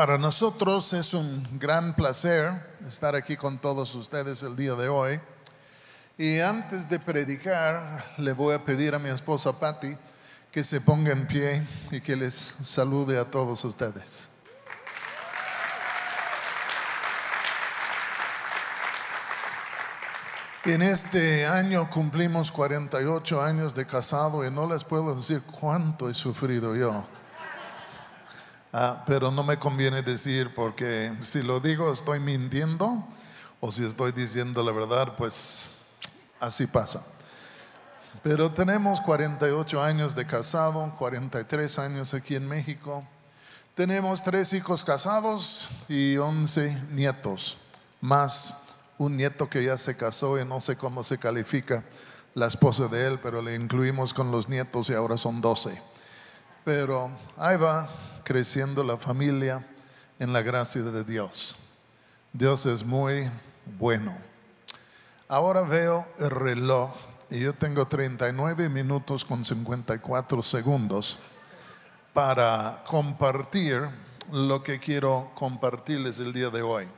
Para nosotros es un gran placer estar aquí con todos ustedes el día de hoy. Y antes de predicar, le voy a pedir a mi esposa Patty que se ponga en pie y que les salude a todos ustedes. En este año cumplimos 48 años de casado y no les puedo decir cuánto he sufrido yo. Ah, pero no me conviene decir porque si lo digo estoy mintiendo o si estoy diciendo la verdad, pues así pasa. Pero tenemos 48 años de casado, 43 años aquí en México. Tenemos tres hijos casados y 11 nietos, más un nieto que ya se casó y no sé cómo se califica la esposa de él, pero le incluimos con los nietos y ahora son 12. Pero ahí va creciendo la familia en la gracia de Dios. Dios es muy bueno. Ahora veo el reloj y yo tengo 39 minutos con 54 segundos para compartir lo que quiero compartirles el día de hoy.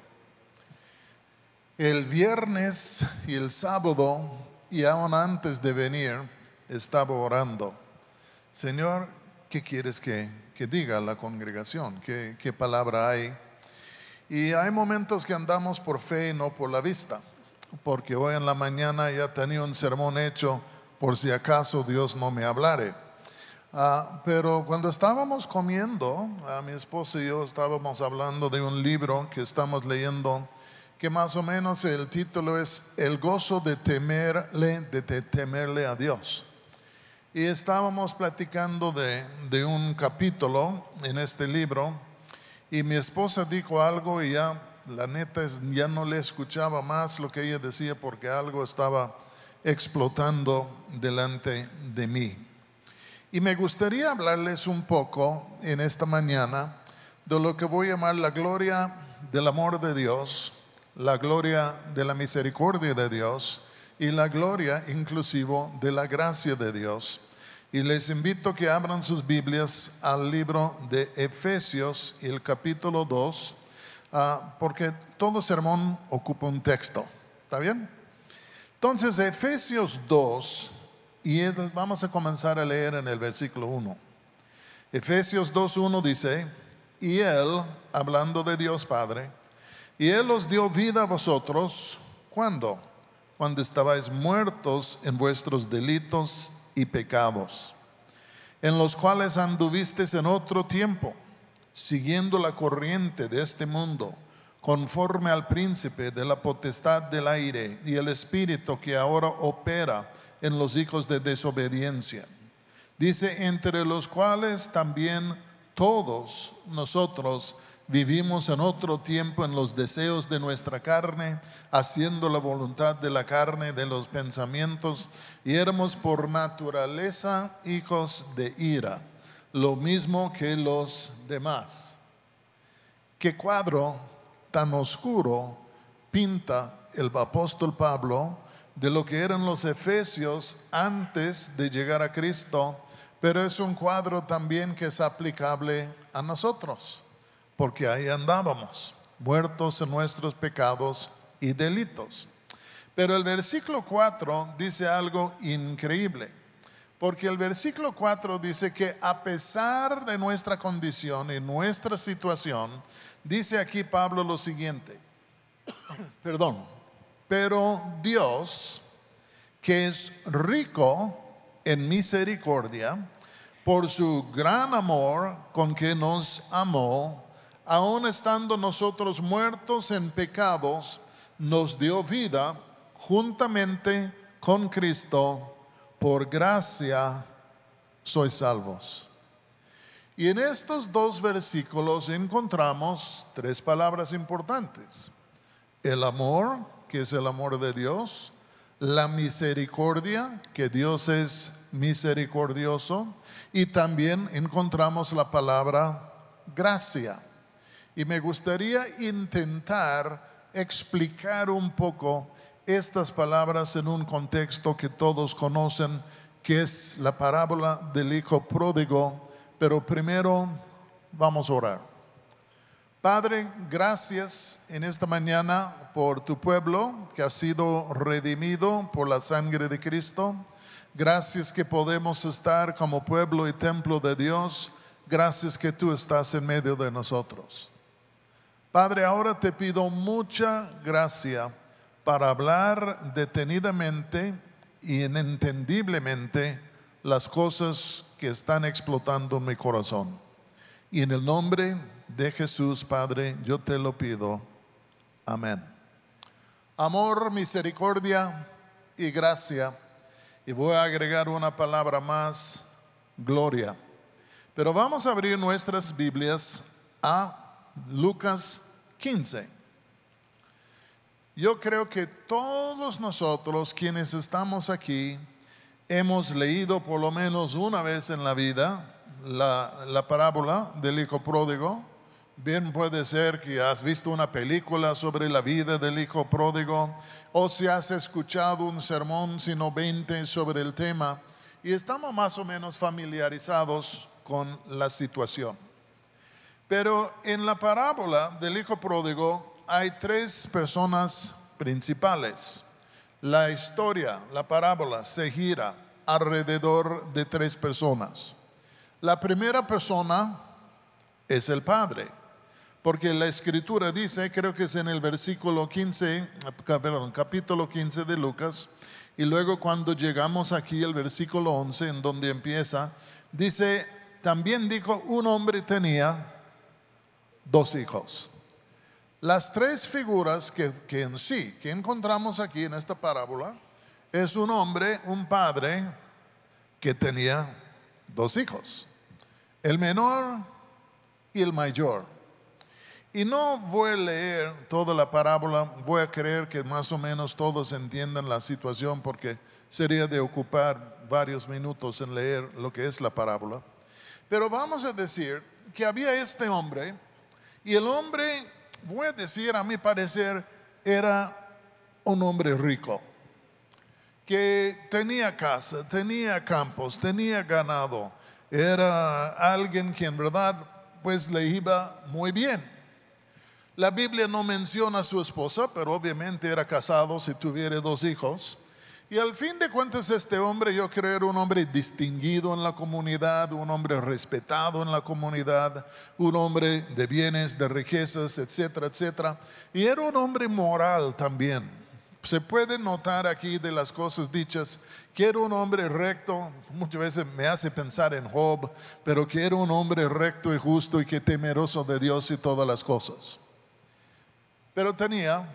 El viernes y el sábado, y aún antes de venir, estaba orando. Señor, ¿qué quieres que, que diga la congregación? ¿Qué, ¿Qué palabra hay? Y hay momentos que andamos por fe y no por la vista, porque hoy en la mañana ya tenía un sermón hecho por si acaso Dios no me hablare. Ah, pero cuando estábamos comiendo, a mi esposa y yo estábamos hablando de un libro que estamos leyendo que más o menos el título es El gozo de temerle, de temerle a Dios. Y estábamos platicando de, de un capítulo en este libro y mi esposa dijo algo y ya, la neta, es, ya no le escuchaba más lo que ella decía porque algo estaba explotando delante de mí. Y me gustaría hablarles un poco en esta mañana de lo que voy a llamar la gloria del amor de Dios la gloria de la misericordia de Dios y la gloria inclusivo de la gracia de Dios. Y les invito que abran sus Biblias al libro de Efesios, el capítulo 2, ah, porque todo sermón ocupa un texto. ¿Está bien? Entonces, Efesios 2, y vamos a comenzar a leer en el versículo 1. Efesios 2.1 dice, y él, hablando de Dios Padre, y Él os dio vida a vosotros, ¿cuándo? Cuando estabais muertos en vuestros delitos y pecados, en los cuales anduvisteis en otro tiempo, siguiendo la corriente de este mundo, conforme al príncipe de la potestad del aire y el espíritu que ahora opera en los hijos de desobediencia. Dice, entre los cuales también todos nosotros Vivimos en otro tiempo en los deseos de nuestra carne, haciendo la voluntad de la carne, de los pensamientos, y éramos por naturaleza hijos de ira, lo mismo que los demás. ¿Qué cuadro tan oscuro pinta el apóstol Pablo de lo que eran los efesios antes de llegar a Cristo? Pero es un cuadro también que es aplicable a nosotros porque ahí andábamos, muertos en nuestros pecados y delitos. Pero el versículo 4 dice algo increíble, porque el versículo 4 dice que a pesar de nuestra condición y nuestra situación, dice aquí Pablo lo siguiente, perdón, pero Dios, que es rico en misericordia, por su gran amor con que nos amó, aun estando nosotros muertos en pecados, nos dio vida juntamente con Cristo, por gracia sois salvos. Y en estos dos versículos encontramos tres palabras importantes. El amor, que es el amor de Dios, la misericordia, que Dios es misericordioso, y también encontramos la palabra gracia. Y me gustaría intentar explicar un poco estas palabras en un contexto que todos conocen, que es la parábola del hijo pródigo. Pero primero vamos a orar. Padre, gracias en esta mañana por tu pueblo que ha sido redimido por la sangre de Cristo. Gracias que podemos estar como pueblo y templo de Dios. Gracias que tú estás en medio de nosotros. Padre, ahora te pido mucha gracia para hablar detenidamente y entendiblemente las cosas que están explotando en mi corazón. Y en el nombre de Jesús, Padre, yo te lo pido. Amén. Amor, misericordia y gracia. Y voy a agregar una palabra más, gloria. Pero vamos a abrir nuestras Biblias a Lucas 15. Yo creo que todos nosotros quienes estamos aquí hemos leído por lo menos una vez en la vida la, la parábola del hijo pródigo Bien puede ser que has visto una película sobre la vida del hijo pródigo o si has escuchado un sermón, sino 20 sobre el tema y estamos más o menos familiarizados con la situación. Pero en la parábola del hijo pródigo hay tres personas principales. La historia, la parábola, se gira alrededor de tres personas. La primera persona es el padre porque la escritura dice, creo que es en el versículo 15, perdón, capítulo 15 de Lucas, y luego cuando llegamos aquí al versículo 11, en donde empieza, dice, también dijo, un hombre tenía dos hijos. Las tres figuras que, que en sí, que encontramos aquí en esta parábola, es un hombre, un padre, que tenía dos hijos, el menor y el mayor. Y no voy a leer toda la parábola, voy a creer que más o menos todos entiendan la situación porque sería de ocupar varios minutos en leer lo que es la parábola. Pero vamos a decir que había este hombre y el hombre, voy a decir a mi parecer, era un hombre rico, que tenía casa, tenía campos, tenía ganado, era alguien que en verdad pues le iba muy bien. La Biblia no menciona a su esposa, pero obviamente era casado si tuviera dos hijos. Y al fin de cuentas este hombre yo creo era un hombre distinguido en la comunidad, un hombre respetado en la comunidad, un hombre de bienes, de riquezas, etcétera, etcétera. Y era un hombre moral también. Se puede notar aquí de las cosas dichas que era un hombre recto, muchas veces me hace pensar en Job, pero que era un hombre recto y justo y que temeroso de Dios y todas las cosas. Pero tenía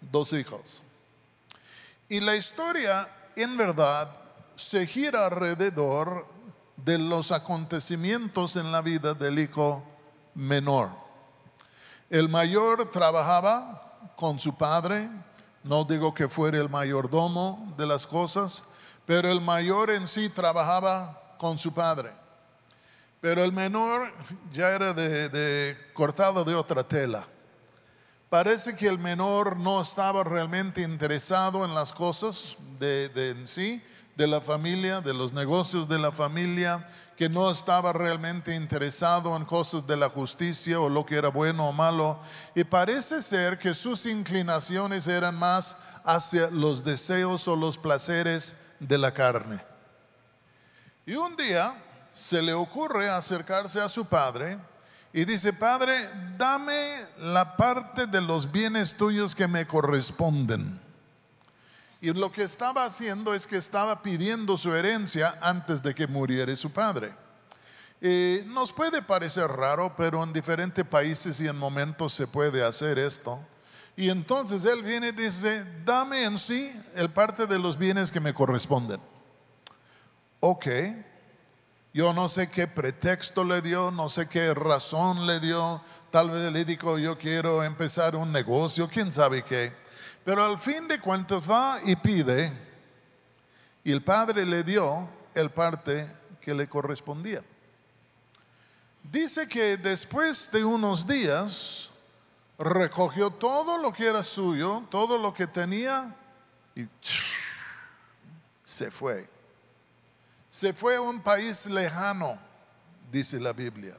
dos hijos. Y la historia, en verdad, se gira alrededor de los acontecimientos en la vida del hijo menor. El mayor trabajaba con su padre, no digo que fuera el mayordomo de las cosas, pero el mayor en sí trabajaba con su padre. Pero el menor ya era de, cortado de otra tela. Parece que el menor no estaba realmente interesado en las cosas de, sí, de la familia, de los negocios de la familia, que no estaba realmente interesado en cosas de la justicia o lo que era bueno o malo. Y parece ser que sus inclinaciones eran más hacia los deseos o los placeres de la carne. Y un día se le ocurre acercarse a su padre y dice, Padre, dame la parte de los bienes tuyos que me corresponden. Y lo que estaba haciendo es que estaba pidiendo su herencia antes de que muriera su padre. nos puede parecer raro, pero en diferentes países y en momentos se puede hacer esto. Y entonces él viene y dice, dame en sí el parte de los bienes que me corresponden. Ok, yo no sé qué pretexto le dio, no sé qué razón le dio. Tal vez le dijo, yo quiero empezar un negocio, quién sabe qué. Pero al fin de cuentas va y pide, y el padre le dio el parte que le correspondía. Dice que después de unos días recogió todo lo que era suyo, todo lo que tenía, y se fue se fue a un país lejano, dice la Biblia.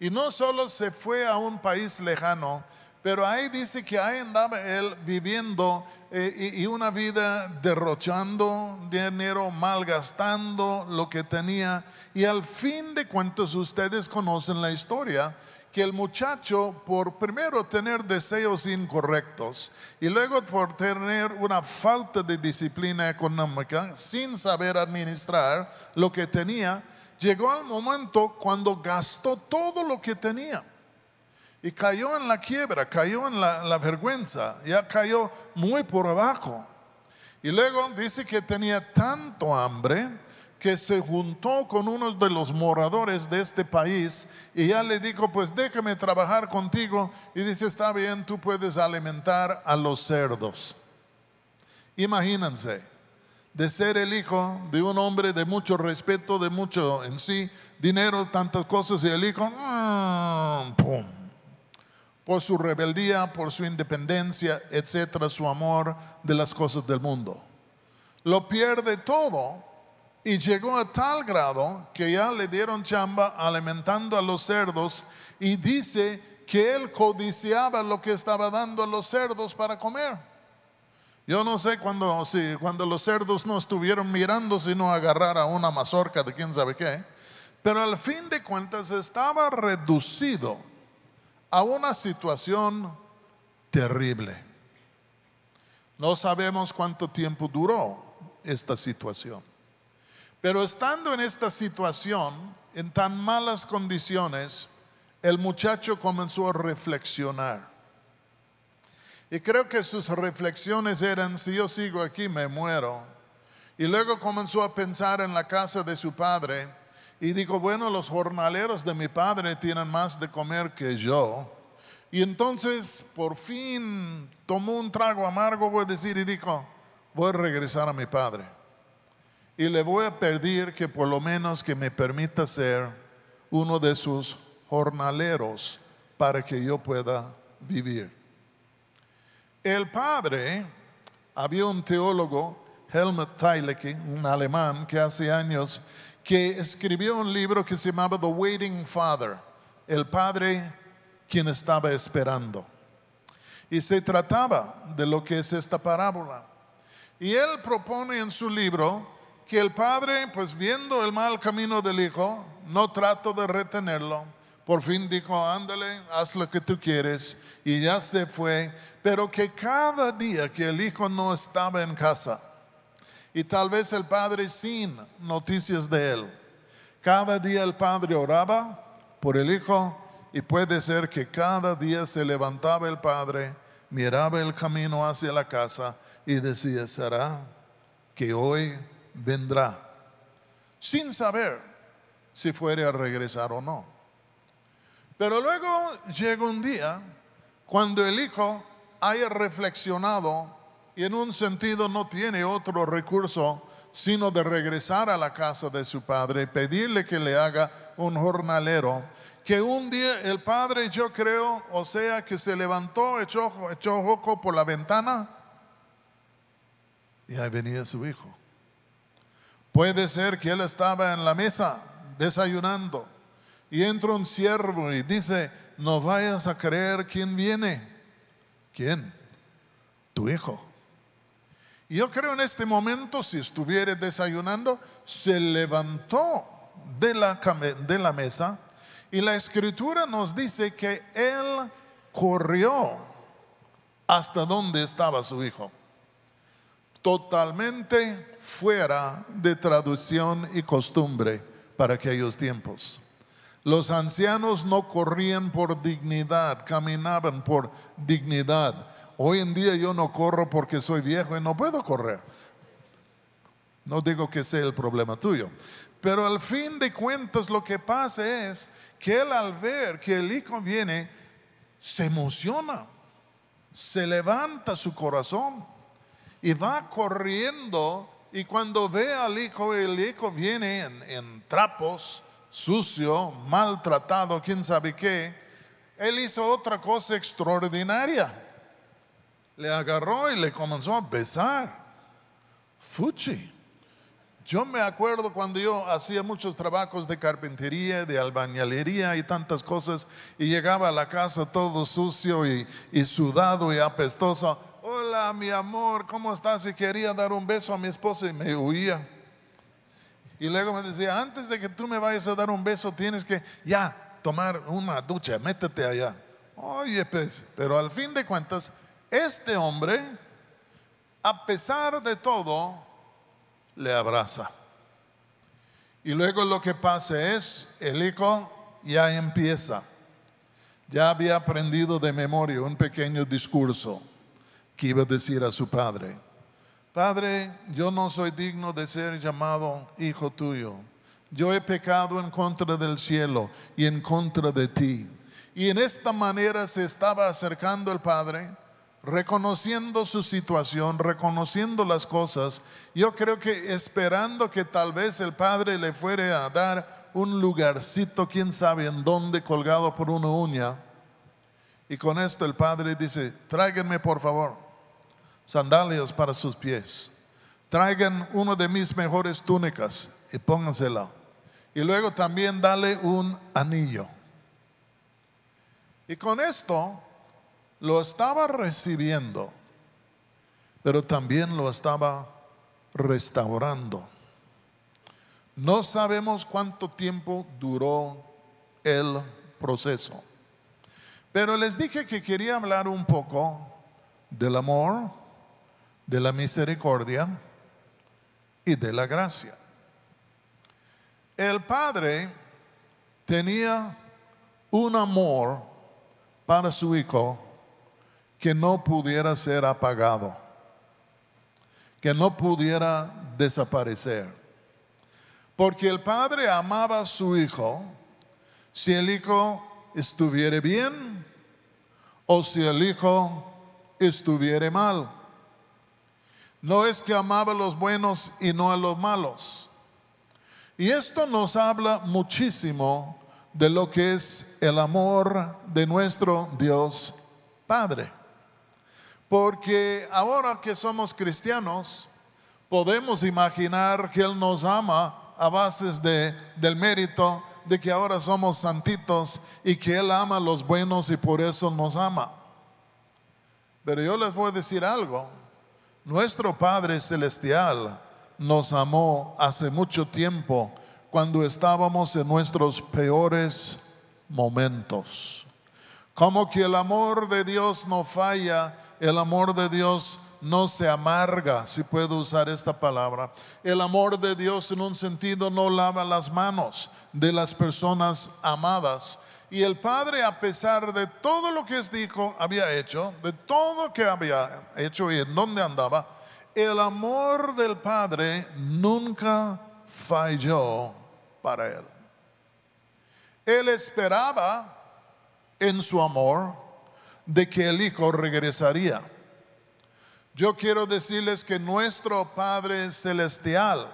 Y no solo se fue a un país lejano, pero ahí dice que ahí andaba él viviendo eh, y, y una vida derrochando dinero, malgastando lo que tenía. Y al fin de cuentas ustedes conocen la historia que el muchacho por primero tener deseos incorrectos y luego por tener una falta de disciplina económica sin saber administrar lo que tenía, llegó al momento cuando gastó todo lo que tenía y cayó en la quiebra, cayó en la, vergüenza, ya cayó muy por abajo. Y luego dice que tenía tanto hambre que se juntó con uno de los moradores de este país y ya le dijo, pues déjame trabajar contigo. Y dice, está bien, tú puedes alimentar a los cerdos. Imagínense, de ser el hijo de un hombre de mucho respeto, de mucho en sí, dinero, tantas cosas, y el hijo, mm, por su rebeldía, por su independencia, etcétera, su amor de las cosas del mundo. Lo pierde todo y llegó a tal grado que ya le dieron chamba alimentando a los cerdos y dice que él codiciaba lo que estaba dando a los cerdos para comer. Yo no sé cuando, si, cuando los cerdos no estuvieron mirando, sino agarrar a una mazorca de quién sabe qué. Pero al fin de cuentas estaba reducido a una situación terrible. No sabemos cuánto tiempo duró esta situación. Pero estando en esta situación, en tan malas condiciones, el muchacho comenzó a reflexionar. Y creo que sus reflexiones eran, si yo sigo aquí me muero. Y luego comenzó a pensar en la casa de su padre y dijo, bueno, los jornaleros de mi padre tienen más de comer que yo. Y entonces por fin tomó un trago amargo, voy a decir, y dijo, voy a regresar a mi padre. Y le voy a pedir que por lo menos que me permita ser uno de sus jornaleros para que yo pueda vivir. El padre, había un teólogo, Helmut Thielicke, un alemán que hace años, que escribió un libro que se llamaba The Waiting Father, el padre quien estaba esperando. Y se trataba de lo que es esta parábola. Y él propone en su libro que el padre, pues viendo el mal camino del hijo, no trato de retenerlo, por fin dijo, ándale, haz lo que tú quieres. Y ya se fue. Pero que cada día que el hijo no estaba en casa, y tal vez el padre sin noticias de él, cada día el padre oraba por el hijo y puede ser que cada día se levantaba el padre, miraba el camino hacia la casa y decía, ¿será que hoy vendrá? Sin saber si fuere a regresar o no. Pero luego llega un día cuando el hijo haya reflexionado y en un sentido no tiene otro recurso sino de regresar a la casa de su padre, pedirle que le haga un jornalero, que un día el padre yo creo, o sea, que se levantó, echó, echó por la ventana y ahí venía su hijo. Puede ser que él estaba en la mesa desayunando y entra un siervo y dice, no vayas a creer quién viene. ¿Quién? Tu hijo. Y yo creo en este momento, si estuviera desayunando, se levantó de la, de la mesa y la escritura nos dice que él corrió hasta donde estaba su hijo. Totalmente fuera de traducción y costumbre para aquellos tiempos. Los ancianos no corrían por dignidad, caminaban por dignidad. Hoy en día yo no corro porque soy viejo y no puedo correr. No digo que sea el problema tuyo. Pero al fin de cuentas lo que pasa es que él al ver que el hijo viene, se emociona, se levanta su corazón y va corriendo y cuando ve al hijo, el hijo viene en, trapos, sucio, maltratado, quién sabe qué, él hizo otra cosa extraordinaria. Le agarró y le comenzó a besar. Fuchi. Yo me acuerdo cuando yo hacía muchos trabajos de carpintería, de albañilería y tantas cosas, y llegaba a la casa todo sucio y, y sudado y apestoso. Hola, mi amor, ¿cómo estás? Y quería dar un beso a mi esposa y me huía. Y luego me decía, antes de que tú me vayas a dar un beso, tienes que ya tomar una ducha, métete allá. Oye, pues, pero al fin de cuentas, este hombre, a pesar de todo, le abraza. Y luego lo que pasa es, el hijo ya empieza. Ya había aprendido de memoria un pequeño discurso que iba a decir a su padre. Padre, yo no soy digno de ser llamado hijo tuyo. Yo he pecado en contra del cielo y en contra de ti. Y en esta manera se estaba acercando el Padre, reconociendo su situación, reconociendo las cosas. Yo creo que esperando que tal vez el Padre le fuere a dar un lugarcito, quién sabe en dónde, colgado por una uña. Y con esto el Padre dice, tráiganme por favor sandalias para sus pies. Traigan uno de mis mejores túnicas y póngansela. Y luego también dale un anillo. Y con esto lo estaba recibiendo, pero también lo estaba restaurando. No sabemos cuánto tiempo duró el proceso, pero les dije que quería hablar un poco del amor, de la misericordia y de la gracia. El Padre tenía un amor para su Hijo que no pudiera ser apagado, que no pudiera desaparecer. Porque el Padre amaba a su Hijo si el Hijo estuviera bien o si el Hijo estuviera mal. No es que amaba a los buenos y no a los malos. Y esto nos habla muchísimo de lo que es el amor de nuestro Dios Padre. Porque ahora que somos cristianos, podemos imaginar que Él nos ama a bases de, del mérito de que ahora somos santitos y que Él ama a los buenos y por eso nos ama. Pero yo les voy a decir algo. Nuestro Padre Celestial nos amó hace mucho tiempo cuando estábamos en nuestros peores momentos. Como que el amor de Dios no falla, el amor de Dios no se amarga, si puedo usar esta palabra. El amor de Dios en un sentido no lava las manos de las personas amadas. Y el Padre, a pesar de todo lo que dijo, había hecho, de todo lo que había hecho y en dónde andaba, el amor del Padre nunca falló para él. Él esperaba en su amor de que el Hijo regresaría. Yo quiero decirles que nuestro Padre Celestial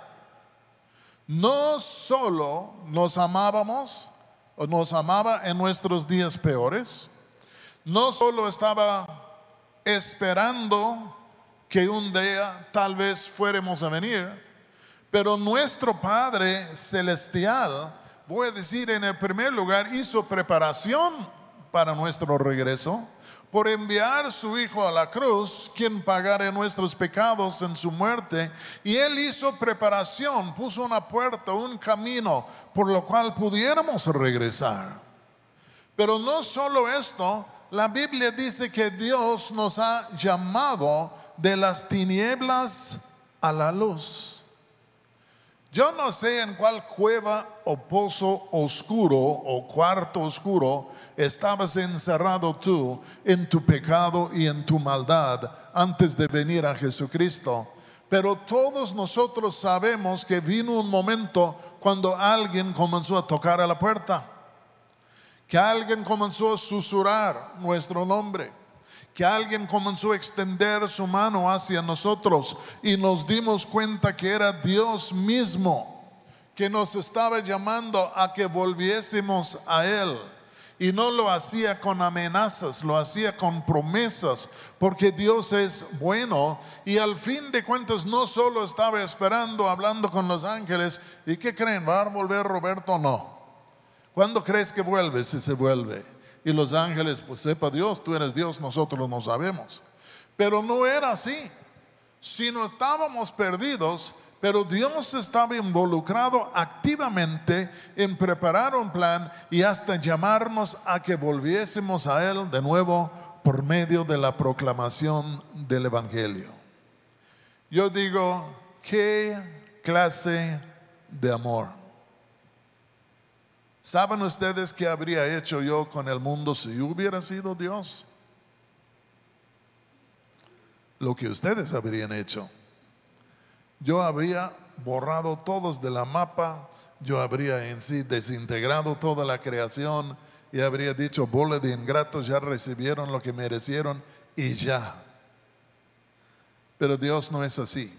no solo nos amábamos, nos amaba en nuestros días peores, no solo estaba esperando que un día tal vez fuéramos a venir, pero nuestro Padre Celestial, voy a decir en el primer lugar, hizo preparación para nuestro regreso por enviar su Hijo a la cruz, quien pagara nuestros pecados en su muerte. Y Él hizo preparación, puso una puerta, un camino por lo cual pudiéramos regresar. Pero no solo esto, la Biblia dice que Dios nos ha llamado de las tinieblas a la luz. Yo no sé en cuál cueva o pozo oscuro o cuarto oscuro estabas encerrado tú en tu pecado y en tu maldad antes de venir a Jesucristo. Pero todos nosotros sabemos que vino un momento cuando alguien comenzó a tocar a la puerta, que alguien comenzó a susurrar nuestro nombre, que alguien comenzó a extender su mano hacia nosotros y nos dimos cuenta que era Dios mismo que nos estaba llamando a que volviésemos a Él Y no lo hacía con amenazas, lo hacía con promesas, porque Dios es bueno y al fin de cuentas no solo estaba esperando, hablando con los ángeles, ¿y qué creen? ¿Va a volver Roberto o no? ¿Cuándo crees que vuelve? Si se vuelve. Y los ángeles, pues sepa Dios, tú eres Dios, nosotros no sabemos. Pero no era así. Si no estábamos perdidos, pero Dios estaba involucrado activamente en preparar un plan y hasta llamarnos a que volviésemos a Él de nuevo por medio de la proclamación del Evangelio. Yo digo, ¿qué clase de amor? ¿Saben ustedes qué habría hecho yo con el mundo si hubiera sido Dios? Lo que ustedes habrían hecho yo habría borrado todos de la mapa, yo habría en sí desintegrado toda la creación y habría dicho, bola de ingratos ya recibieron lo que merecieron y ya. Pero Dios no es así.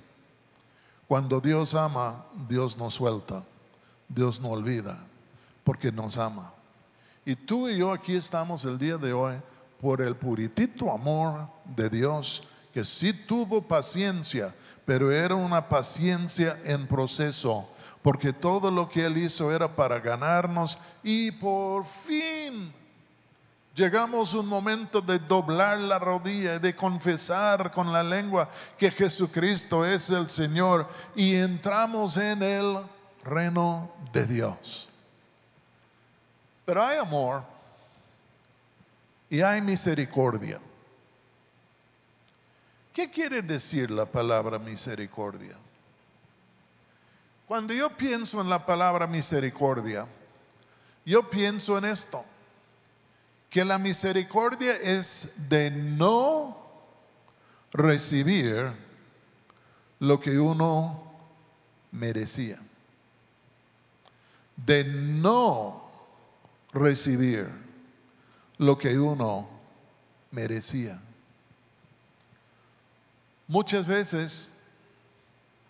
Cuando Dios ama, Dios no suelta, Dios no olvida, porque nos ama. Y tú y yo aquí estamos el día de hoy por el puritito amor de Dios que sí tuvo paciencia pero era una paciencia en proceso, porque todo lo que Él hizo era para ganarnos y por fin llegamos un momento de doblar la rodilla, de confesar con la lengua que Jesucristo es el Señor y entramos en el reino de Dios. Pero hay amor y hay misericordia. ¿Qué quiere decir la palabra misericordia? Cuando yo pienso en la palabra misericordia, yo pienso en esto, que la misericordia es de no recibir lo que uno merecía, de no recibir lo que uno merecía. Muchas veces,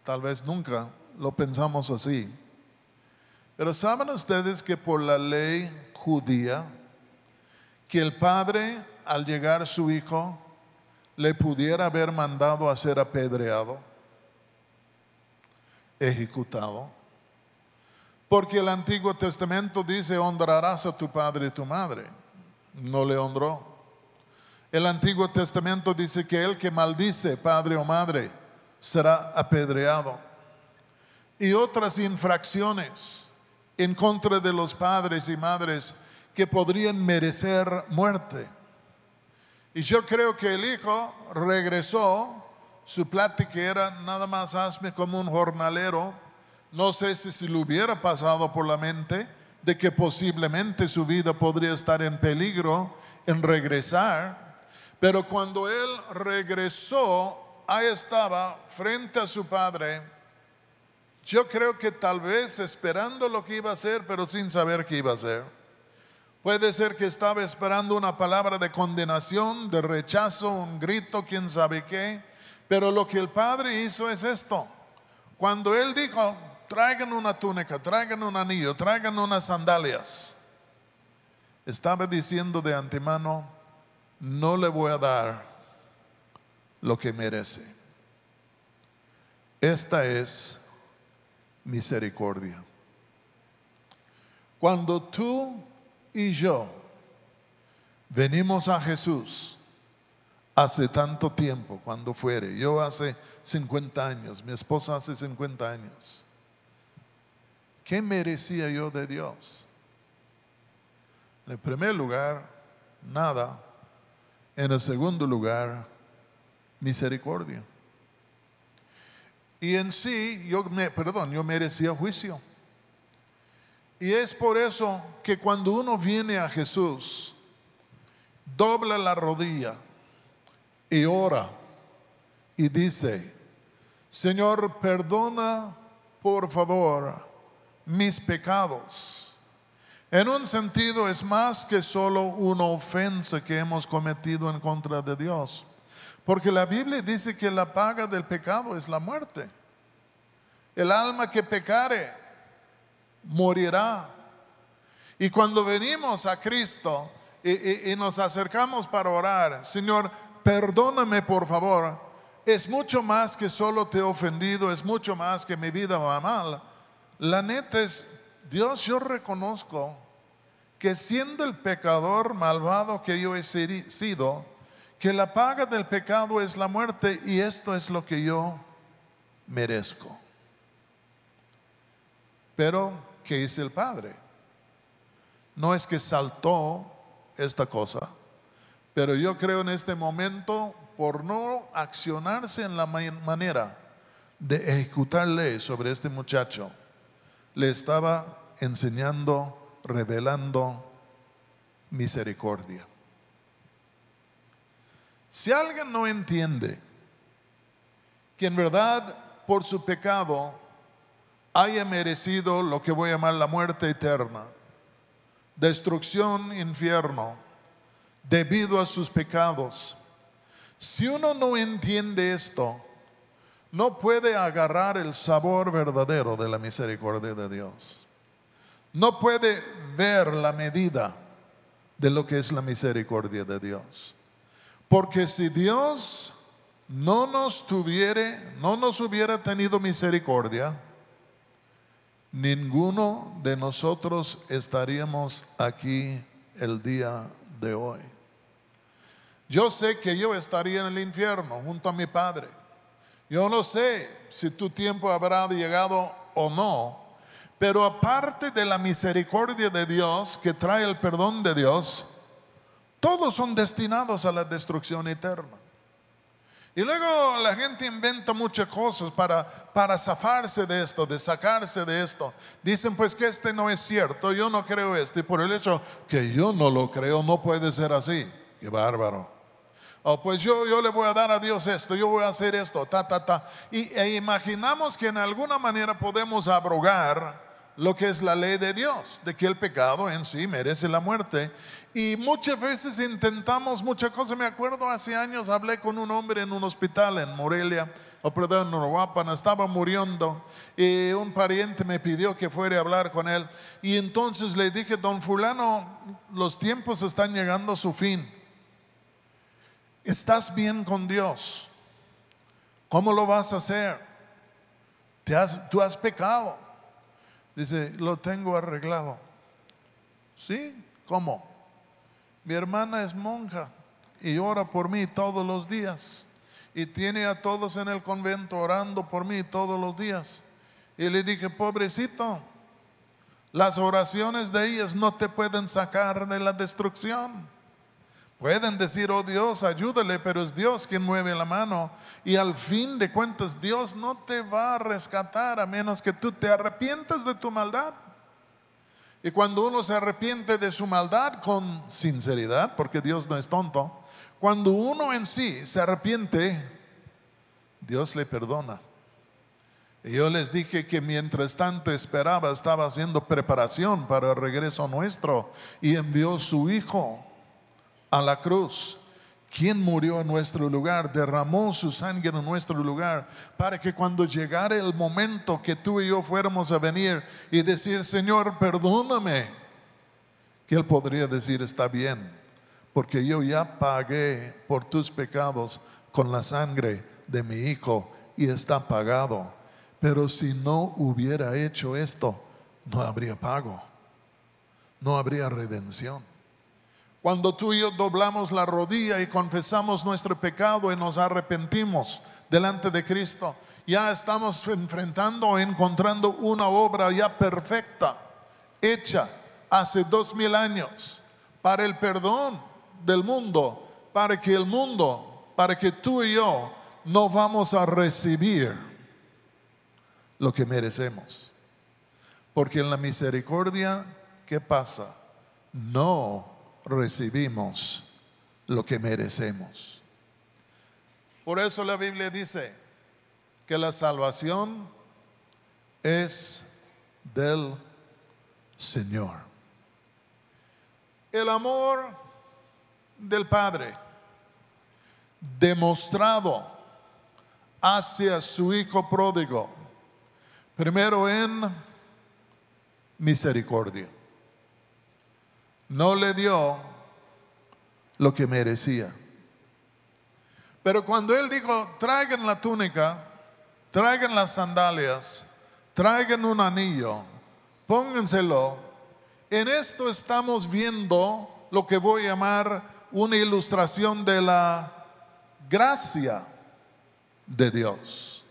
tal vez nunca, lo pensamos así. Pero ¿saben ustedes que por la ley judía, que el padre al llegar su hijo le pudiera haber mandado a ser apedreado, ejecutado? Porque el Antiguo Testamento dice, honrarás a tu padre y tu madre. No le honró. El Antiguo Testamento dice que el que maldice padre o madre será apedreado. Y otras infracciones en contra de los padres y madres que podrían merecer muerte. Y yo creo que el hijo regresó, su plática era nada más hazme como un jornalero. No sé si se le hubiera pasado por la mente de que posiblemente su vida podría estar en peligro en regresar pero cuando él regresó, ahí estaba frente a su padre. Yo creo que tal vez esperando lo que iba a hacer, pero sin saber qué iba a hacer. Puede ser que estaba esperando una palabra de condenación, de rechazo, un grito, quién sabe qué. Pero lo que el padre hizo es esto. Cuando él dijo, traigan una túnica, traigan un anillo, traigan unas sandalias, estaba diciendo de antemano, no le voy a dar lo que merece. Esta es misericordia. Cuando tú y yo venimos a Jesús hace tanto tiempo, cuando fuere, yo hace 50 años, mi esposa hace 50 años, ¿qué merecía yo de Dios? En primer lugar, nada. En el segundo lugar, misericordia. Y en sí, yo me, perdón, yo merecía juicio. Y es por eso que cuando uno viene a Jesús, dobla la rodilla y ora y dice, Señor, perdona por favor mis pecados en un sentido es más que solo una ofensa que hemos cometido en contra de Dios. Porque la Biblia dice que la paga del pecado es la muerte. El alma que pecare morirá. Y cuando venimos a Cristo y, y nos acercamos para orar, Señor, perdóname por favor, es mucho más que solo te he ofendido, es mucho más que mi vida va mal. La neta es, Dios, yo reconozco que siendo el pecador malvado que yo he sido, que la paga del pecado es la muerte y esto es lo que yo merezco. Pero, ¿qué dice el Padre? No es que saltó esta cosa, pero yo creo en este momento, por no accionarse en la manera de ejecutar ley sobre este muchacho, le estaba enseñando, revelando misericordia. Si alguien no entiende que en verdad por su pecado haya merecido lo que voy a llamar la muerte eterna, destrucción, infierno, debido a sus pecados, si uno no entiende esto, no puede agarrar el sabor verdadero de la misericordia de Dios. No puede ver la medida de lo que es la misericordia de Dios. Porque si Dios no nos tuviera, no nos hubiera tenido misericordia, ninguno de nosotros estaríamos aquí el día de hoy. Yo sé que yo estaría en el infierno junto a mi Padre. Yo no sé si tu tiempo habrá llegado o no, pero aparte de la misericordia de Dios que trae el perdón de Dios, todos son destinados a la destrucción eterna. Y luego la gente inventa muchas cosas para, para zafarse de esto, de sacarse de esto. Dicen pues que este no es cierto, yo no creo esto. Y por el hecho que yo no lo creo, no puede ser así. Qué bárbaro. Oh, pues yo, yo le voy a dar a Dios esto, yo voy a hacer esto, ta, ta, ta. Y e imaginamos que en alguna manera podemos abrogar lo que es la ley de Dios, de que el pecado en sí merece la muerte. Y muchas veces intentamos muchas cosas. Me acuerdo hace años hablé con un hombre en un hospital en Morelia, o perdón, en Uruapan, estaba muriendo y un pariente me pidió que fuera a hablar con él. Y entonces le dije, don fulano, los tiempos están llegando a su fin estás bien con Dios. ¿Cómo lo vas a hacer? ¿Te has, tú has pecado. Dice, lo tengo arreglado. ¿Sí? ¿Cómo? Mi hermana es monja y ora por mí todos los días. Y tiene a todos en el convento orando por mí todos los días. Y le dije, pobrecito, las oraciones de ellas no te pueden sacar de la destrucción. Pueden decir, oh Dios, ayúdale, pero es Dios quien mueve la mano. Y al fin de cuentas, Dios no te va a rescatar a menos que tú te arrepientas de tu maldad. Y cuando uno se arrepiente de su maldad con sinceridad, porque Dios no es tonto, cuando uno en sí se arrepiente, Dios le perdona. Y yo les dije que mientras tanto esperaba, estaba haciendo preparación para el regreso nuestro y envió su hijo a la cruz. Quien murió en nuestro lugar, derramó su sangre en nuestro lugar, para que cuando llegara el momento que tú y yo fuéramos a venir y decir, Señor, perdóname, que Él podría decir, está bien, porque yo ya pagué por tus pecados con la sangre de mi Hijo y está pagado. Pero si no hubiera hecho esto, no habría pago, no habría redención. Cuando tú y yo doblamos la rodilla y confesamos nuestro pecado y nos arrepentimos delante de Cristo, ya estamos enfrentando o encontrando una obra ya perfecta, hecha hace dos mil años, para el perdón del mundo, para que el mundo, para que tú y yo no vamos a recibir lo que merecemos. Porque en la misericordia, ¿qué pasa? No recibimos lo que merecemos. Por eso la Biblia dice que la salvación es del Señor. El amor del Padre demostrado hacia su Hijo pródigo, primero en misericordia. No le dio lo que merecía. Pero cuando él dijo, traigan la túnica, traigan las sandalias, traigan un anillo, pónganselo, en esto estamos viendo lo que voy a llamar una ilustración de la gracia de Dios.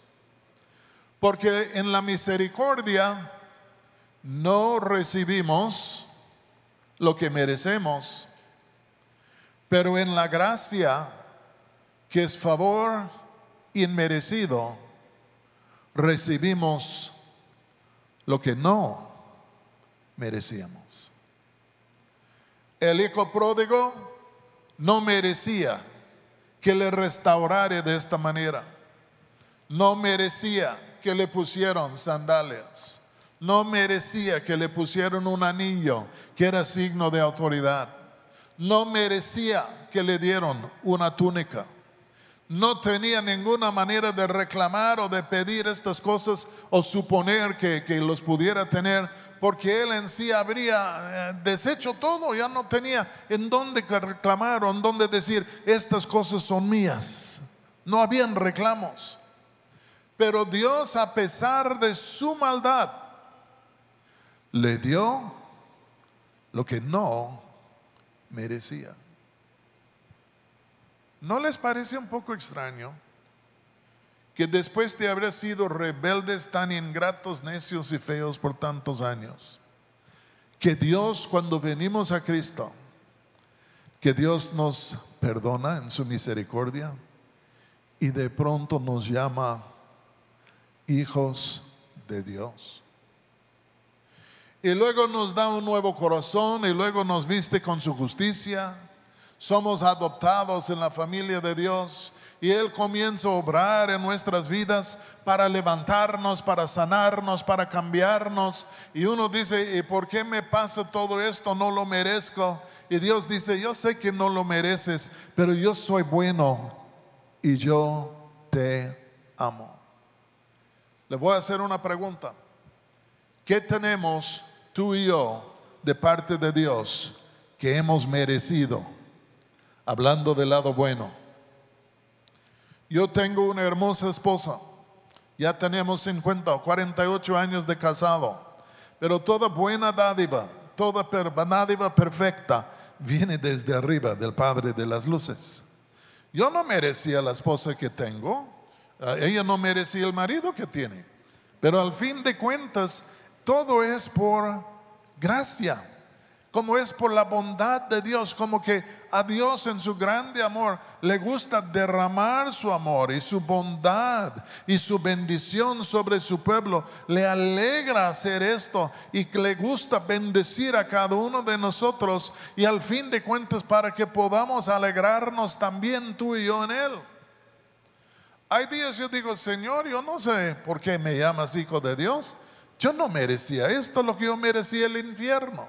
Porque en la misericordia no recibimos lo que merecemos, pero en la gracia, que es favor inmerecido, recibimos lo que no merecíamos. El hijo pródigo no merecía que le restaurara de esta manera. No merecía que le pusieron sandalias. No merecía que le pusieran un anillo que era signo de autoridad. No merecía que le dieron una túnica. No tenía ninguna manera de reclamar o de pedir estas cosas o suponer que, que los pudiera tener porque él en sí habría eh, deshecho todo, ya no tenía en dónde reclamar o en dónde decir, estas cosas son mías. No habían reclamos. Pero Dios, a pesar de su maldad, le dio lo que no merecía. ¿No les parece un poco extraño que después de haber sido rebeldes tan ingratos, necios y feos por tantos años, que Dios cuando venimos a Cristo, que Dios nos perdona en su misericordia y de pronto nos llama hijos de Dios. Y luego nos da un nuevo corazón y luego nos viste con su justicia. Somos adoptados en la familia de Dios y Él comienza a obrar en nuestras vidas para levantarnos, para sanarnos, para cambiarnos. Y uno dice, ¿y por qué me pasa todo esto? No lo merezco. Y Dios dice, yo sé que no lo mereces, pero yo soy bueno y yo te amo. Le voy a hacer una pregunta. ¿Qué tenemos tú y yo de parte de Dios que hemos merecido? Hablando del lado bueno. Yo tengo una hermosa esposa. Ya tenemos 50 o 48 años de casado. Pero toda buena dádiva, toda dádiva perfecta viene desde arriba del Padre de las Luces. Yo no merecía la esposa que tengo. Ella no merecía el marido que tiene. Pero al fin de cuentas, todo es por gracia, como es por la bondad de Dios, como que a Dios en su grande amor le gusta derramar su amor y su bondad y su bendición sobre su pueblo. Le alegra hacer esto y le gusta bendecir a cada uno de nosotros y al fin de cuentas para que podamos alegrarnos también tú y yo en él. Hay días yo digo, Señor, yo no sé por qué me llamas hijo de Dios. Yo no merecía esto, lo que yo merecía el infierno.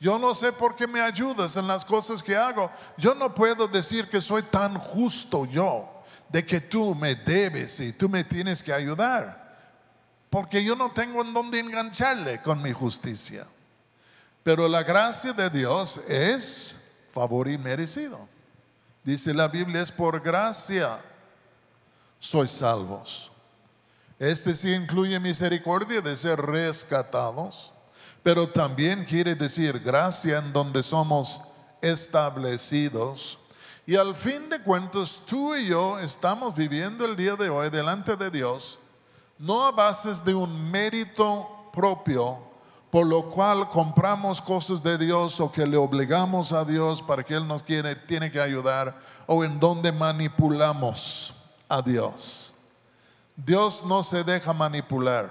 Yo no sé por qué me ayudas en las cosas que hago. Yo no puedo decir que soy tan justo yo, de que tú me debes y tú me tienes que ayudar. Porque yo no tengo en dónde engancharle con mi justicia. Pero la gracia de Dios es favor inmerecido. Dice la Biblia, es por gracia sois salvos. Este sí incluye misericordia de ser rescatados, pero también quiere decir gracia en donde somos establecidos. Y al fin de cuentas, tú y yo estamos viviendo el día de hoy delante de Dios, no a bases de un mérito propio, por lo cual compramos cosas de Dios o que le obligamos a Dios para que Él nos quiere, tiene que ayudar, o en donde manipulamos a Dios. Dios no se deja manipular.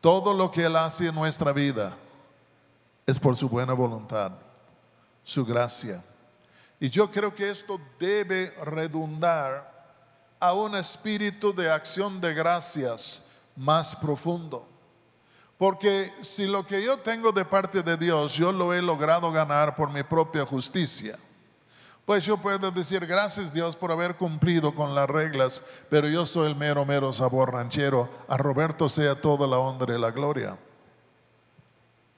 Todo lo que Él hace en nuestra vida es por su buena voluntad, su gracia. Y yo creo que esto debe redundar a un espíritu de acción de gracias más profundo. Porque si lo que yo tengo de parte de Dios, yo lo he logrado ganar por mi propia justicia, pues yo puedo decir gracias Dios por haber cumplido con las reglas, pero yo soy el mero, mero sabor ranchero. A Roberto sea toda la honra y la gloria.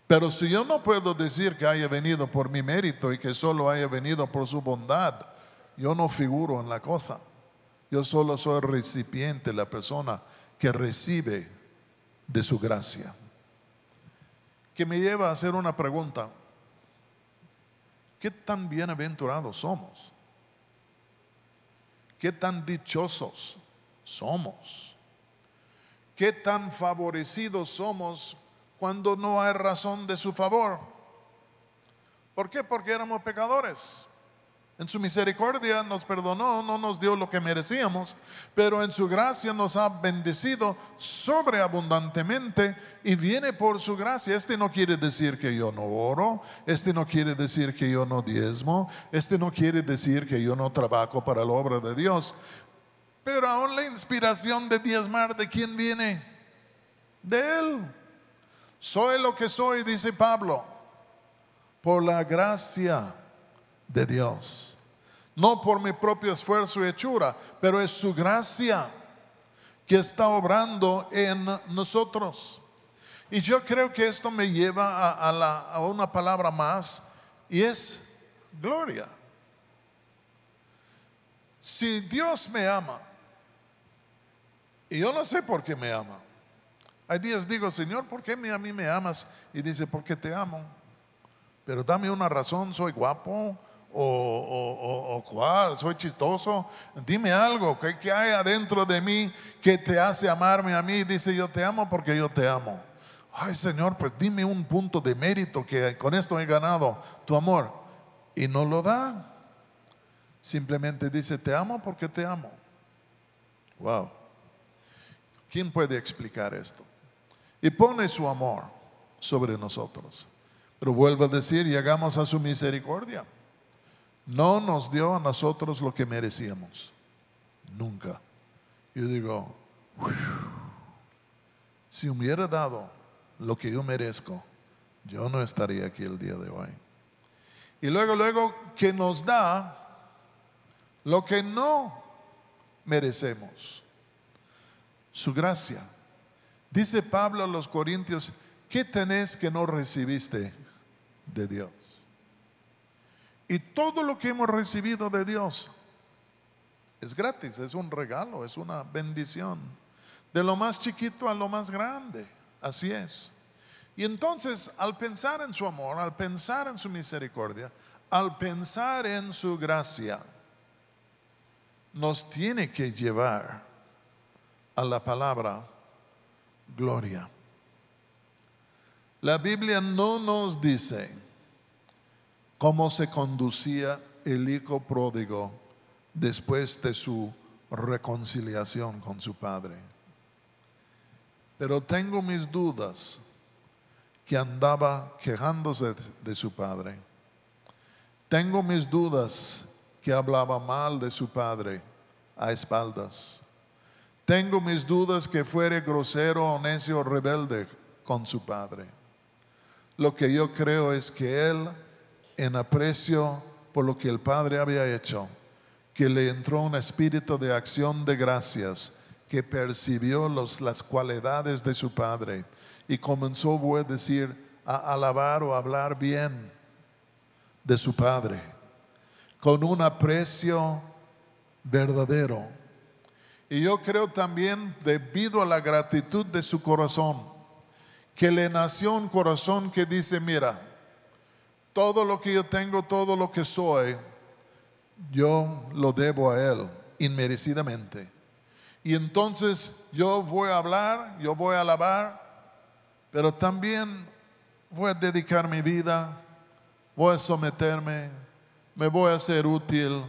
Pero si yo no puedo decir que haya venido por mi mérito y que solo haya venido por su bondad, yo no figuro en la cosa. Yo solo soy recipiente, la persona que recibe de su gracia. Que me lleva a hacer una pregunta. ¿Qué tan bienaventurados somos? ¿Qué tan dichosos somos? ¿Qué tan favorecidos somos cuando no hay razón de su favor? ¿Por qué? Porque éramos pecadores. En su misericordia nos perdonó, no nos dio lo que merecíamos, pero en su gracia nos ha bendecido sobreabundantemente y viene por su gracia. Este no quiere decir que yo no oro, este no quiere decir que yo no diezmo, este no quiere decir que yo no trabajo para la obra de Dios. Pero aún la inspiración de diezmar, ¿de quién viene? De Él. Soy lo que soy, dice Pablo, por la gracia de Dios. No por mi propio esfuerzo y hechura, pero es su gracia que está obrando en nosotros. Y yo creo que esto me lleva a, a una palabra más y es gloria. Si Dios me ama, y yo no sé por qué me ama, hay días digo, Señor, ¿por qué a mí me amas? Y dice, porque te amo. Pero dame una razón, soy guapo, o, o, cuál, soy chistoso. Dime algo, ¿qué, hay adentro de mí que te hace amarme a mí? Dice, yo te amo porque yo te amo. Ay Señor, pues dime un punto de mérito que con esto he ganado tu amor. Y no lo da. Simplemente dice, te amo porque te amo. Wow. ¿Quién puede explicar esto? Y pone su amor sobre nosotros. Pero vuelvo a decir, llegamos a su misericordia no nos dio a nosotros lo que merecíamos. Nunca. Yo digo, si hubiera dado lo que yo merezco, yo no estaría aquí el día de hoy. Y luego, luego que nos da lo que no merecemos. Su gracia. Dice Pablo a los Corintios, ¿qué tenés que no recibiste de Dios? Y todo lo que hemos recibido de Dios es gratis, es un regalo, es una bendición. De lo más chiquito a lo más grande. Así es. Y entonces, al pensar en su amor, al pensar en su misericordia, al pensar en su gracia, nos tiene que llevar a la palabra gloria. La Biblia no nos dice cómo se conducía el hijo pródigo después de su reconciliación con su padre. Pero tengo mis dudas que andaba quejándose de su padre. Tengo mis dudas que hablaba mal de su padre a espaldas. Tengo mis dudas que fuere grosero o necio rebelde con su padre. Lo que yo creo es que él en aprecio por lo que el Padre había hecho, que le entró un espíritu de acción de gracias, que percibió los, las cualidades de su Padre y comenzó, voy a decir, a alabar o hablar bien de su Padre, con un aprecio verdadero. Y yo creo también, debido a la gratitud de su corazón, que le nació un corazón que dice, mira, todo lo que yo tengo, todo lo que soy, yo lo debo a Él inmerecidamente. Y entonces yo voy a hablar, yo voy a alabar, pero también voy a dedicar mi vida, voy a someterme, me voy a ser útil,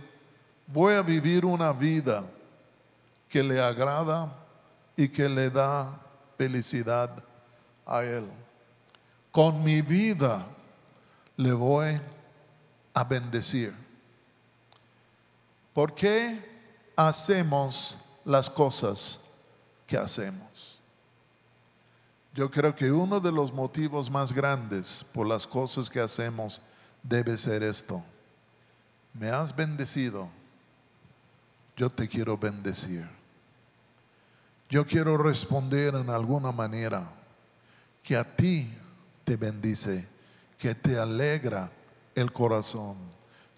voy a vivir una vida que le agrada y que le da felicidad a Él. Con mi vida le voy a bendecir. ¿Por qué hacemos las cosas que hacemos? Yo creo que uno de los motivos más grandes por las cosas que hacemos debe ser esto. Me has bendecido, yo te quiero bendecir. Yo quiero responder en alguna manera que a ti te bendice, que te alegra el corazón.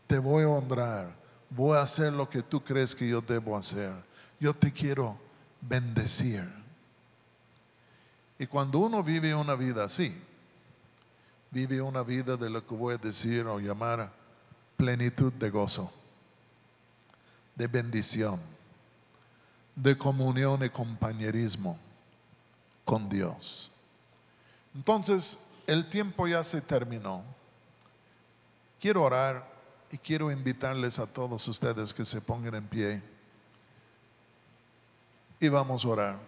Te voy a honrar, voy a hacer lo que tú crees que yo debo hacer. Yo te quiero bendecir. Y cuando uno vive una vida así, vive una vida de lo que voy a decir o llamar plenitud de gozo, de bendición, de comunión y compañerismo con Dios. Entonces, el tiempo ya se terminó. Quiero orar y quiero invitarles a todos ustedes que se pongan en pie y vamos a orar.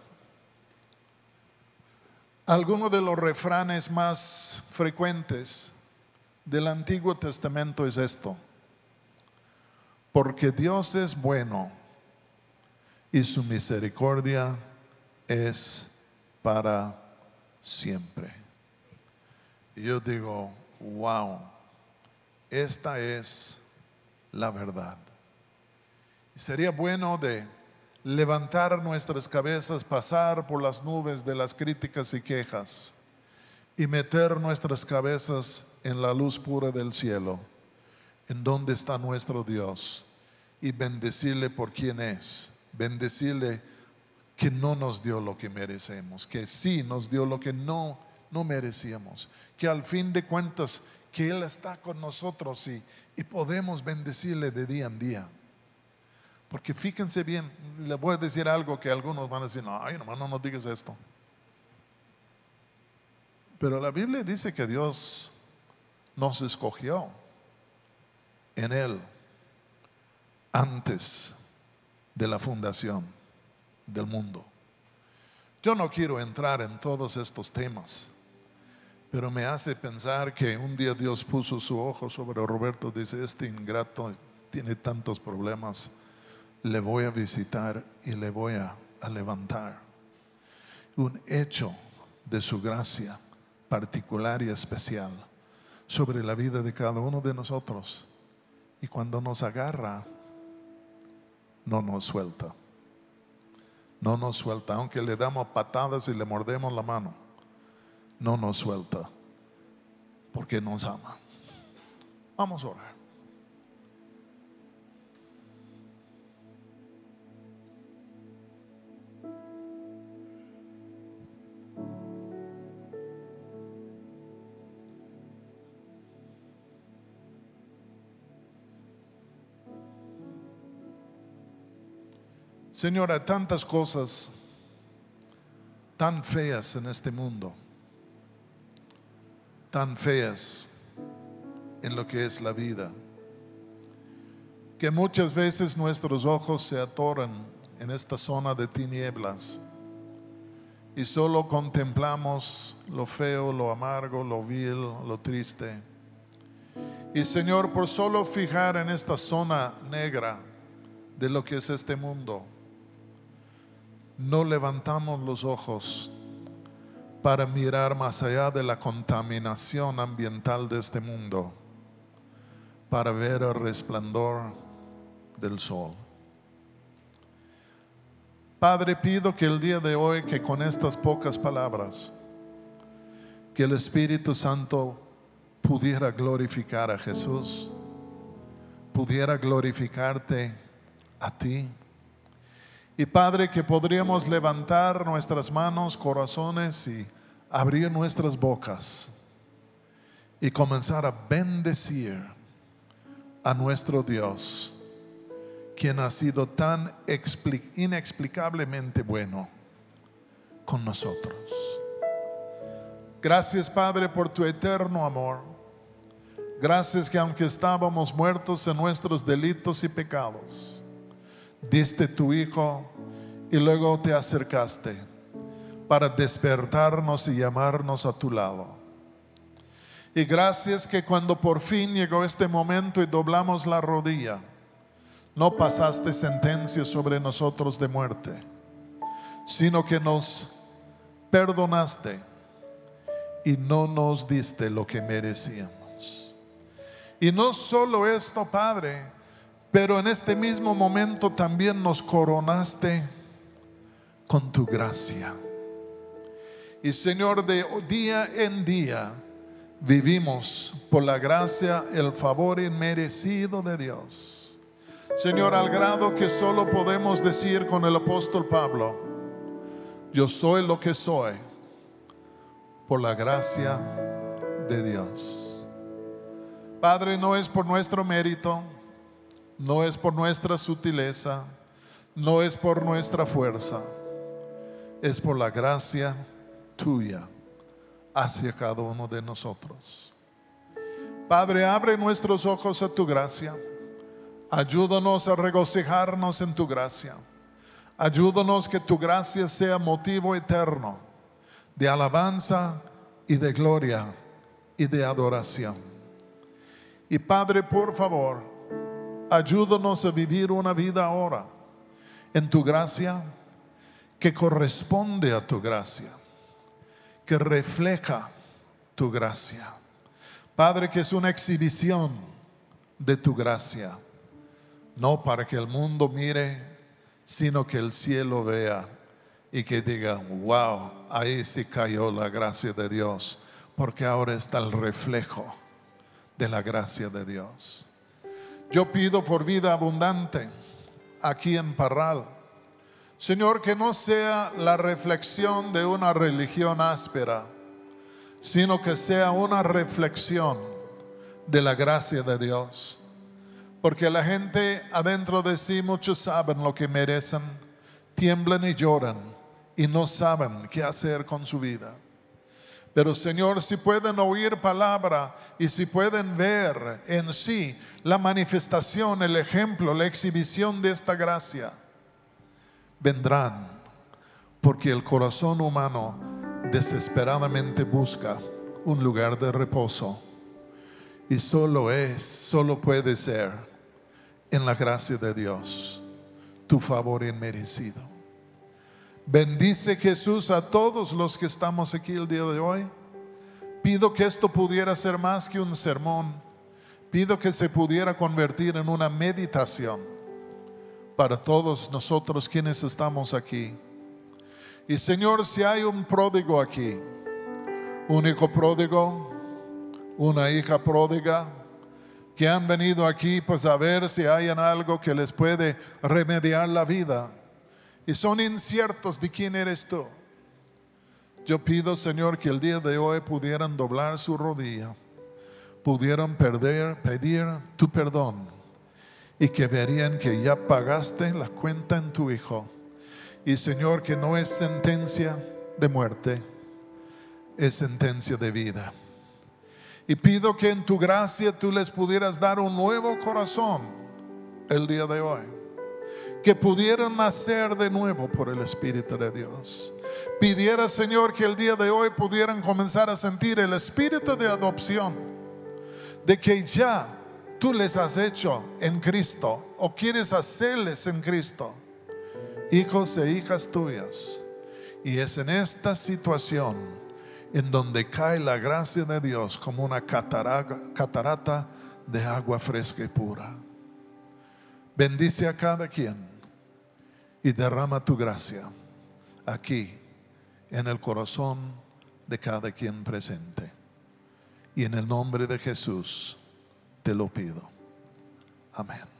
Algunos de los refranes más frecuentes del Antiguo Testamento es esto. Porque Dios es bueno y su misericordia es para siempre. Y yo digo, wow, esta es la verdad. Y sería bueno de levantar nuestras cabezas, pasar por las nubes de las críticas y quejas y meter nuestras cabezas en la luz pura del cielo, en donde está nuestro Dios, y bendecirle por quien es, bendecirle que no nos dio lo que merecemos, que sí nos dio lo que no, no merecíamos, que al fin de cuentas que Él está con nosotros y, y podemos bendecirle de día en día. Porque fíjense bien, les voy a decir algo que algunos van a decir, no, ay, hermano, no digas esto. Pero la Biblia dice que Dios nos escogió en Él antes de la fundación del mundo. Yo no quiero entrar en todos estos temas, pero me hace pensar que un día Dios puso su ojo sobre Roberto, dice, este ingrato tiene tantos problemas le voy a visitar y le voy a, levantar. Un hecho de su gracia particular y especial sobre la vida de cada uno de nosotros. Y cuando nos agarra, no nos suelta. No nos suelta, aunque le damos patadas y le mordemos la mano, no nos suelta, porque nos ama. Vamos a orar. Señor, hay tantas cosas tan feas en este mundo, tan feas en lo que es la vida, que muchas veces nuestros ojos se atoran en esta zona de tinieblas y solo contemplamos lo feo, lo amargo, lo vil, lo triste. Y Señor, por solo fijar en esta zona negra de lo que es este mundo, no levantamos los ojos para mirar más allá de la contaminación ambiental de este mundo, para ver el resplandor del sol. Padre, pido que el día de hoy, que con estas pocas palabras, que el Espíritu Santo pudiera glorificar a Jesús, pudiera glorificarte a ti y Padre, que podríamos levantar nuestras manos, corazones y abrir nuestras bocas y comenzar a bendecir a nuestro Dios, quien ha sido tan inexplicablemente bueno con nosotros. Gracias Padre por tu eterno amor. Gracias que aunque estábamos muertos en nuestros delitos y pecados, diste tu Hijo y luego te acercaste para despertarnos y llamarnos a tu lado. Y gracias que cuando por fin llegó este momento y doblamos la rodilla, no pasaste sentencia sobre nosotros de muerte, sino que nos perdonaste y no nos diste lo que merecíamos. Y no solo esto, Padre, pero en este mismo momento también nos coronaste con tu gracia. Y Señor, de día en día vivimos por la gracia, el favor inmerecido de Dios. Señor, al grado que solo podemos decir con el apóstol Pablo, yo soy lo que soy por la gracia de Dios. Padre, no es por nuestro mérito, no es por nuestra sutileza, no es por nuestra fuerza, es por la gracia tuya hacia cada uno de nosotros. Padre, abre nuestros ojos a tu gracia. Ayúdanos a regocijarnos en tu gracia. Ayúdanos que tu gracia sea motivo eterno de alabanza y de gloria y de adoración. Y Padre, por favor, ayúdanos a vivir una vida ahora en tu gracia que corresponde a tu gracia que refleja tu gracia. Padre, que es una exhibición de tu gracia, no para que el mundo mire, sino que el cielo vea y que diga, wow, ahí sí cayó la gracia de Dios, porque ahora está el reflejo de la gracia de Dios. Yo pido por vida abundante aquí en Parral Señor, que no sea la reflexión de una religión áspera, sino que sea una reflexión de la gracia de Dios. Porque la gente adentro de sí, muchos saben lo que merecen, tiemblan y lloran y no saben qué hacer con su vida. Pero Señor, si pueden oír palabra y si pueden ver en sí la manifestación, el ejemplo, la exhibición de esta gracia, vendrán, porque el corazón humano desesperadamente busca un lugar de reposo. Y solo es, solo puede ser en la gracia de Dios, tu favor inmerecido. Bendice Jesús a todos los que estamos aquí el día de hoy. Pido que esto pudiera ser más que un sermón. Pido que se pudiera convertir en una meditación para todos nosotros quienes estamos aquí. Y Señor, si hay un pródigo aquí, un hijo pródigo, una hija pródiga, que han venido aquí pues a ver si hay algo que les puede remediar la vida y son inciertos de quién eres tú. Yo pido, Señor, que el día de hoy pudieran doblar su rodilla, pudieran perder, pedir tu perdón y que verían que ya pagaste la cuenta en tu Hijo. Y Señor, que no es sentencia de muerte, es sentencia de vida. Y pido que en tu gracia tú les pudieras dar un nuevo corazón el día de hoy. Que pudieran nacer de nuevo por el Espíritu de Dios. Pidiera, Señor, que el día de hoy pudieran comenzar a sentir el espíritu de adopción. De que ya tú les has hecho en Cristo o quieres hacerles en Cristo, hijos e hijas tuyas. Y es en esta situación en donde cae la gracia de Dios como una catarata de agua fresca y pura. Bendice a cada quien y derrama tu gracia aquí en el corazón de cada quien presente. Y en el nombre de Jesús te lo pido. Amén.